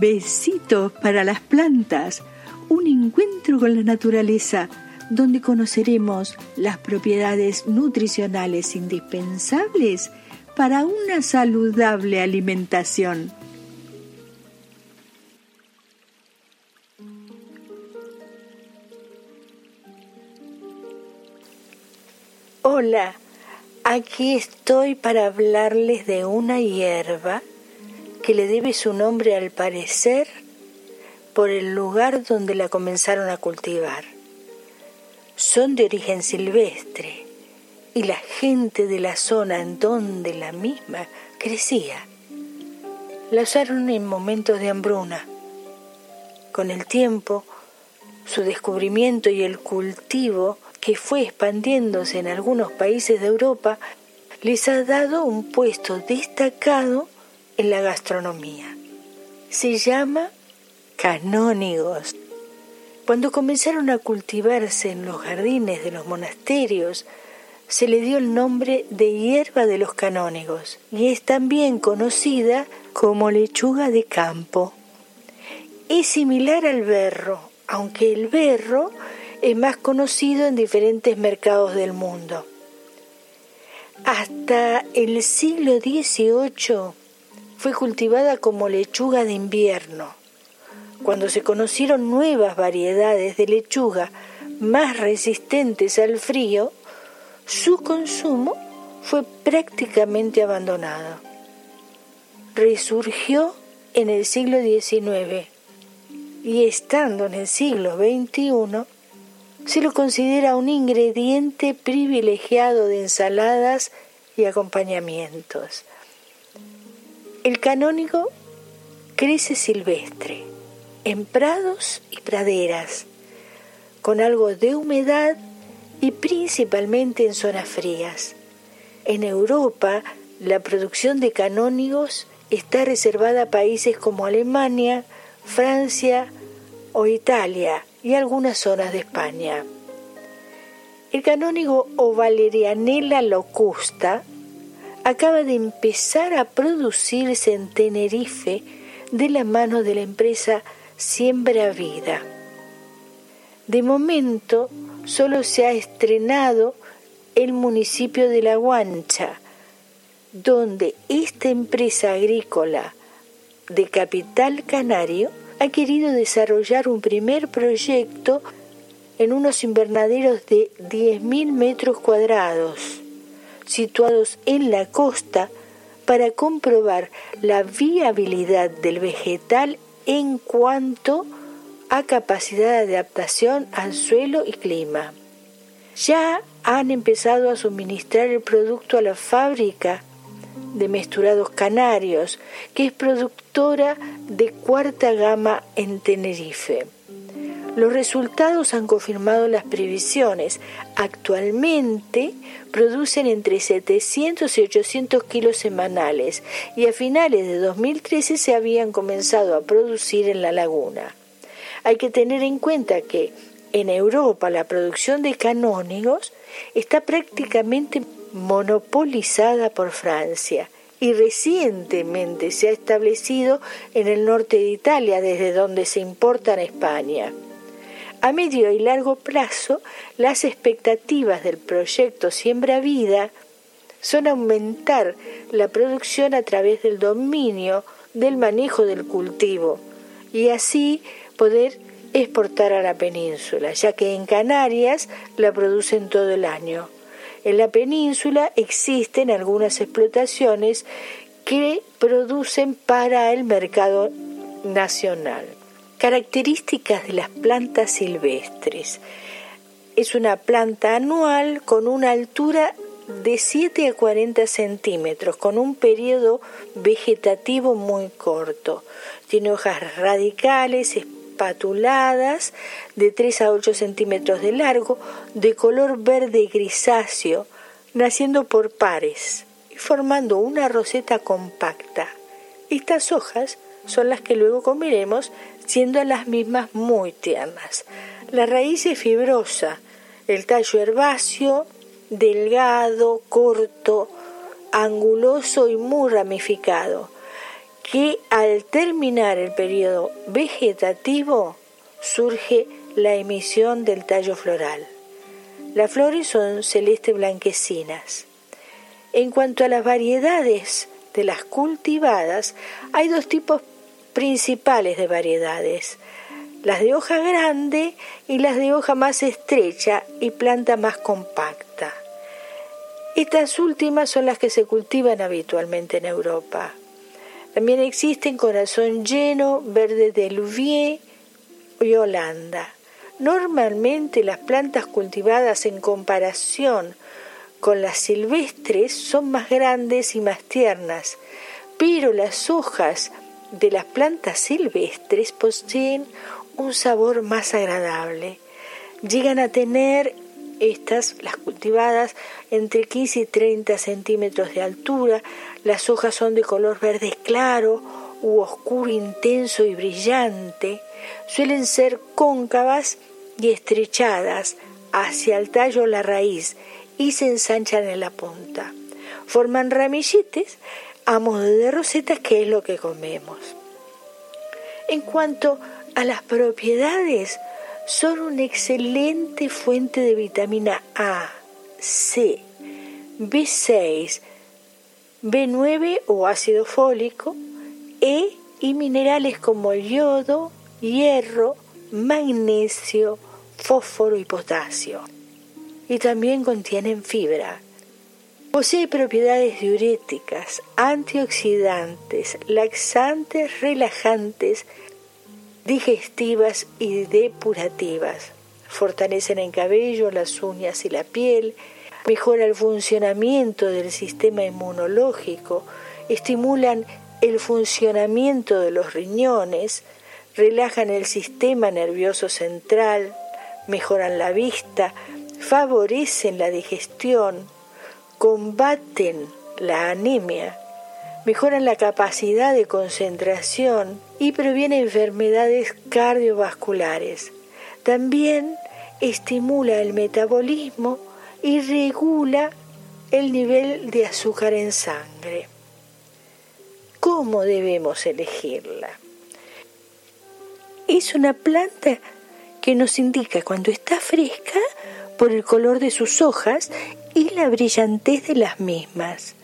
Besitos para las plantas, un encuentro con la naturaleza donde conoceremos las propiedades nutricionales indispensables para una saludable alimentación. Hola, aquí estoy para hablarles de una hierba que le debe su nombre al parecer por el lugar donde la comenzaron a cultivar. Son de origen silvestre y la gente de la zona en donde la misma crecía la usaron en momentos de hambruna. Con el tiempo, su descubrimiento y el cultivo que fue expandiéndose en algunos países de Europa les ha dado un puesto destacado en la gastronomía. Se llama canónigos. Cuando comenzaron a cultivarse en los jardines de los monasterios, se le dio el nombre de hierba de los canónigos y es también conocida como lechuga de campo. Es similar al berro, aunque el berro es más conocido en diferentes mercados del mundo. Hasta el siglo XVIII fue cultivada como lechuga de invierno. Cuando se conocieron nuevas variedades de lechuga más resistentes al frío, su consumo fue prácticamente abandonado. Resurgió en el siglo XIX y estando en el siglo XXI, se lo considera un ingrediente privilegiado de ensaladas y acompañamientos. El canónigo crece silvestre, en prados y praderas, con algo de humedad y principalmente en zonas frías. En Europa, la producción de canónigos está reservada a países como Alemania, Francia o Italia, y algunas zonas de España. El canónigo o Valerianella locusta acaba de empezar a producirse en Tenerife de la mano de la empresa Siembra Vida. De momento solo se ha estrenado el municipio de La Guancha, donde esta empresa agrícola de capital canario ha querido desarrollar un primer proyecto en unos invernaderos de 10.000 metros cuadrados, situados en la costa, para comprobar la viabilidad del vegetal en cuanto a capacidad de adaptación al suelo y clima. Ya han empezado a suministrar el producto a la fábrica de Mesturados Canarios, que es productora de cuarta gama en Tenerife. Los resultados han confirmado las previsiones. Actualmente producen entre 700 y 800 kilos semanales y a finales de 2013 se habían comenzado a producir en la laguna. Hay que tener en cuenta que en Europa la producción de canónigos está prácticamente monopolizada por Francia y recientemente se ha establecido en el norte de Italia, desde donde se importan a España. A medio y largo plazo, las expectativas del proyecto Siembra Vida son aumentar la producción a través del dominio del manejo del cultivo y así poder exportar a la península, ya que en Canarias la producen todo el año. En la península existen algunas explotaciones que producen para el mercado nacional. Características de las plantas silvestres. Es una planta anual con una altura de 7 a 40 centímetros, con un periodo vegetativo muy corto. Tiene hojas radicales, patuladas de 3 a 8 centímetros de largo, de color verde grisáceo, naciendo por pares y formando una roseta compacta. Estas hojas son las que luego comeremos, siendo las mismas muy tiernas. La raíz es fibrosa, el tallo herbáceo, delgado, corto, anguloso y muy ramificado que al terminar el periodo vegetativo surge la emisión del tallo floral. Las flores son celeste blanquecinas. En cuanto a las variedades de las cultivadas, hay dos tipos principales de variedades, las de hoja grande y las de hoja más estrecha y planta más compacta. Estas últimas son las que se cultivan habitualmente en Europa. También existen corazón lleno, verde de Louvier y Holanda. Normalmente las plantas cultivadas en comparación con las silvestres son más grandes y más tiernas, pero las hojas de las plantas silvestres poseen un sabor más agradable. Llegan a tener estas, las cultivadas, entre 15 y 30 centímetros de altura. Las hojas son de color verde claro u oscuro intenso y brillante. Suelen ser cóncavas y estrechadas hacia el tallo o la raíz y se ensanchan en la punta. Forman ramilletes a modo de rosetas, que es lo que comemos. En cuanto a las propiedades, son una excelente fuente de vitamina A, C, B6, B9 o ácido fólico, E y minerales como yodo, hierro, magnesio, fósforo y potasio. Y también contienen fibra. Posee propiedades diuréticas, antioxidantes, laxantes, relajantes, digestivas y depurativas. Fortalecen el cabello, las uñas y la piel, mejora el funcionamiento del sistema inmunológico, estimulan el funcionamiento de los riñones, relajan el sistema nervioso central, mejoran la vista, favorecen la digestión, combaten la anemia, mejoran la capacidad de concentración y previenen enfermedades cardiovasculares. También estimula el metabolismo y regula el nivel de azúcar en sangre. ¿Cómo debemos elegirla? Es una planta que nos indica cuando está fresca por el color de sus hojas y la brillantez de las mismas.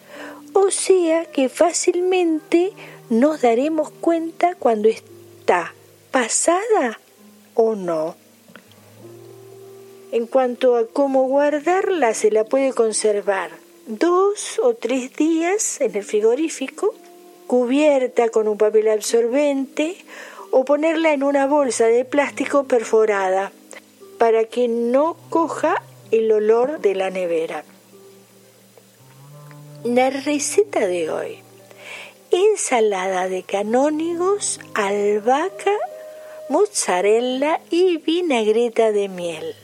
O sea que fácilmente nos daremos cuenta cuando está pasada o no. En cuanto a cómo guardarla, se la puede conservar dos o tres días en el frigorífico, cubierta con un papel absorbente o ponerla en una bolsa de plástico perforada para que no coja el olor de la nevera. La receta de hoy. Ensalada de canónigos, albahaca, mozzarella y vinagreta de miel.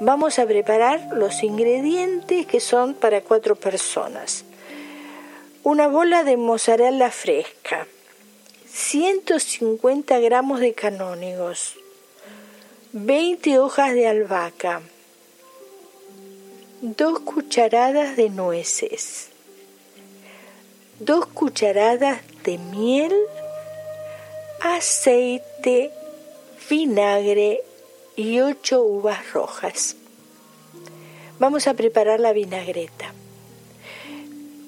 Vamos a preparar los ingredientes que son para cuatro personas. Una bola de mozzarella fresca, 150 gramos de canónigos, 20 hojas de albahaca, dos cucharadas de nueces, dos cucharadas de miel, aceite, vinagre y ocho uvas rojas. Vamos a preparar la vinagreta.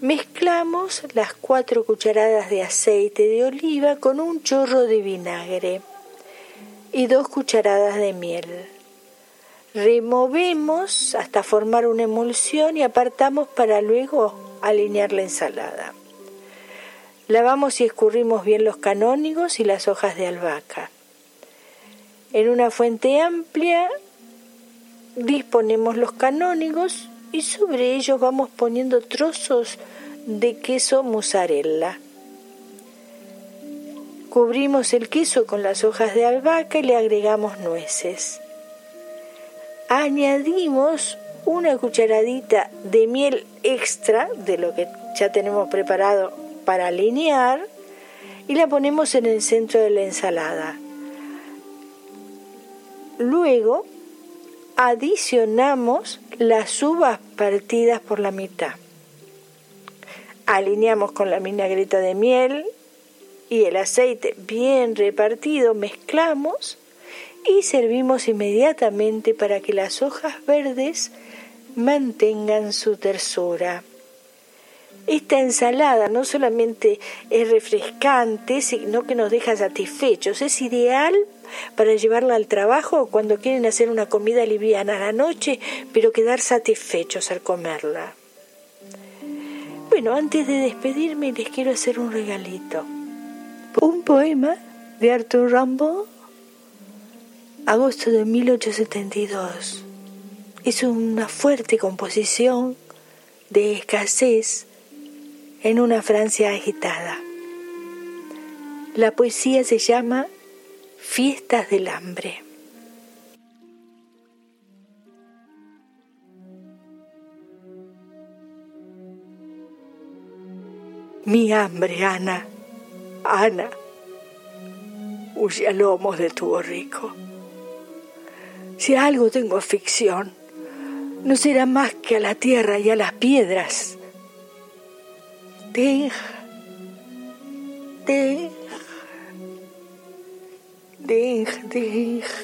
Mezclamos las cuatro cucharadas de aceite de oliva con un chorro de vinagre y dos cucharadas de miel. Removemos hasta formar una emulsión y apartamos para luego alinear la ensalada. Lavamos y escurrimos bien los canónigos y las hojas de albahaca. En una fuente amplia disponemos los canónigos y sobre ellos vamos poniendo trozos de queso mozzarella. Cubrimos el queso con las hojas de albahaca y le agregamos nueces añadimos una cucharadita de miel extra de lo que ya tenemos preparado para alinear y la ponemos en el centro de la ensalada. Luego adicionamos las uvas partidas por la mitad. Alineamos con la vinagreta de miel y el aceite bien repartido mezclamos y servimos inmediatamente para que las hojas verdes mantengan su tersura. Esta ensalada no solamente es refrescante, sino que nos deja satisfechos. Es ideal para llevarla al trabajo cuando quieren hacer una comida liviana a la noche, pero quedar satisfechos al comerla. Bueno, antes de despedirme les quiero hacer un regalito. Un poema de Arthur Rimbaud, agosto de 1872. Es una fuerte composición de escasez en una Francia agitada. La poesía se llama Fiestas del Hambre. Mi hambre, Ana, Ana, huye a lomos de tu borrico. Si algo tengo afición, no será más que a la tierra y a las piedras. Deja, deja, deja, deja.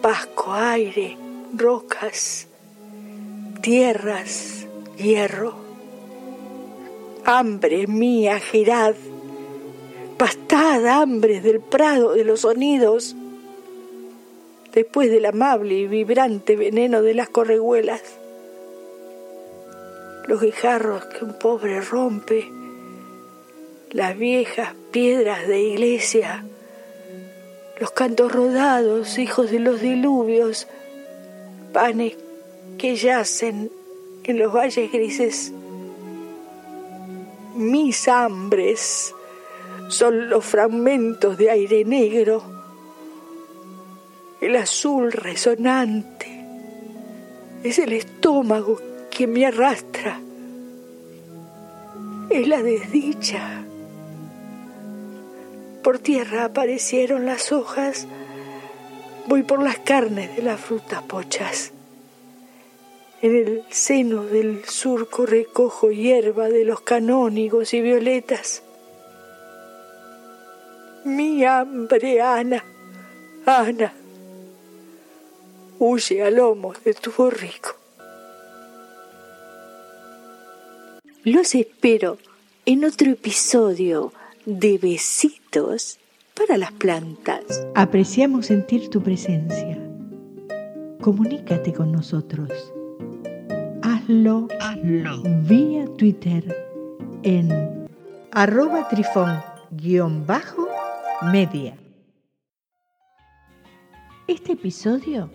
Pasco, aire, rocas, tierras, hierro. Hambre mía, girad, pastad hambre del prado de los sonidos después del amable y vibrante veneno de las correhuelas. Los guijarros que un pobre rompe, las viejas piedras de iglesia, los cantos rodados, hijos de los diluvios, panes que yacen en los valles grises. Mis hambres son los fragmentos de aire negro el azul resonante. Es el estómago que me arrastra. Es la desdicha. Por tierra aparecieron las hojas. Voy por las carnes de las frutas pochas. En el seno del surco recojo hierba de los canónigos y violetas. Mi hambre, Ana, Ana huye a lomos de tu borrico. Los espero en otro episodio de Besitos para las plantas. Apreciamos sentir tu presencia. Comunícate con nosotros. Hazlo, Hazlo. vía Twitter en arroba trifón-media. Este episodio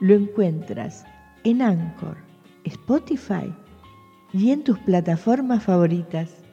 lo encuentras en Anchor, Spotify y en tus plataformas favoritas.